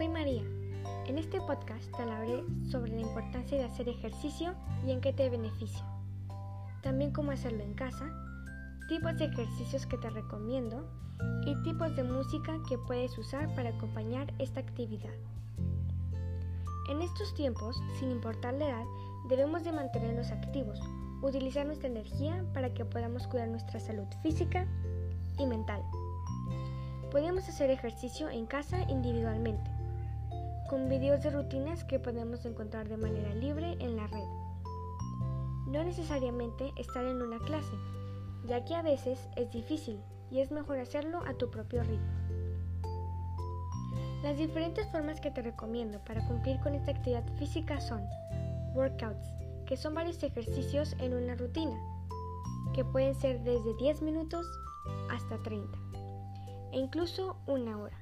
contarte sobre la importancia de hacer ejercicio y en qué te beneficia. También cómo hacerlo en casa, tipos de ejercicios que te recomiendo y tipos de música que puedes usar para acompañar esta actividad. En estos tiempos, sin importar la edad, debemos de mantenernos activos, utilizar nuestra energía para que podamos cuidar nuestra salud física y mental. Podemos hacer ejercicio en casa individualmente, con videos de rutinas que podemos encontrar de manera libre en la red. No necesariamente estar en una clase, ya que a veces es difícil y es mejor hacerlo a tu propio ritmo. Las diferentes formas que te recomiendo para cumplir con esta actividad física son workouts, que son varios ejercicios en una rutina, que pueden ser desde 10 minutos hasta 30, e incluso una hora.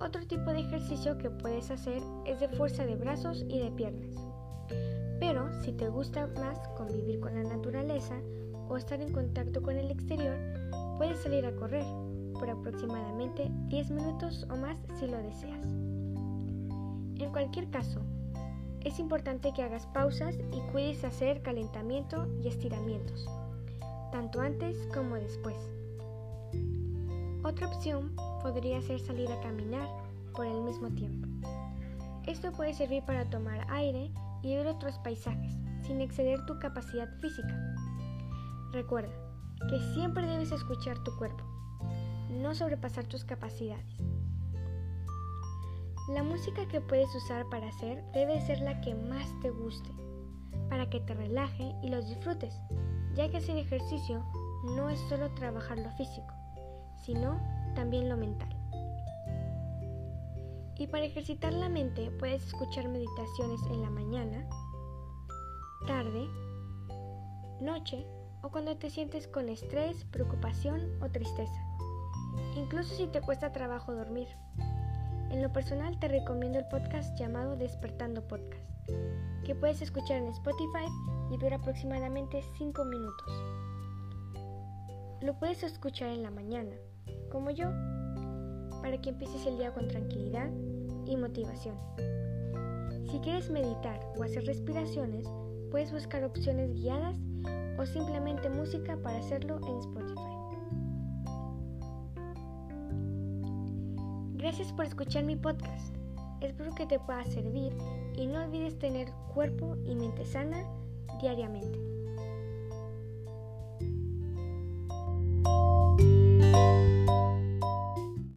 Otro tipo de ejercicio que puedes hacer es de fuerza de brazos y de piernas. Pero si te gusta más convivir con la naturaleza o estar en contacto con el exterior, puedes salir a correr por aproximadamente 10 minutos o más si lo deseas. En cualquier caso, es importante que hagas pausas y cuides hacer calentamiento y estiramientos, tanto antes como después. Otra opción podría ser salir a caminar por el mismo tiempo. Esto puede servir para tomar aire y ver otros paisajes sin exceder tu capacidad física. Recuerda que siempre debes escuchar tu cuerpo, no sobrepasar tus capacidades. La música que puedes usar para hacer debe ser la que más te guste, para que te relaje y los disfrutes, ya que hacer ejercicio no es solo trabajar lo físico, sino también lo mental. Y para ejercitar la mente puedes escuchar meditaciones en la mañana, tarde, noche o cuando te sientes con estrés, preocupación o tristeza. Incluso si te cuesta trabajo dormir. En lo personal te recomiendo el podcast llamado Despertando Podcast, que puedes escuchar en Spotify y dura aproximadamente 5 minutos. Lo puedes escuchar en la mañana, como yo, para que empieces el día con tranquilidad y motivación. Si quieres meditar o hacer respiraciones, puedes buscar opciones guiadas o simplemente música para hacerlo en Spotify. Gracias por escuchar mi podcast. Espero que te pueda servir y no olvides tener cuerpo y mente sana diariamente.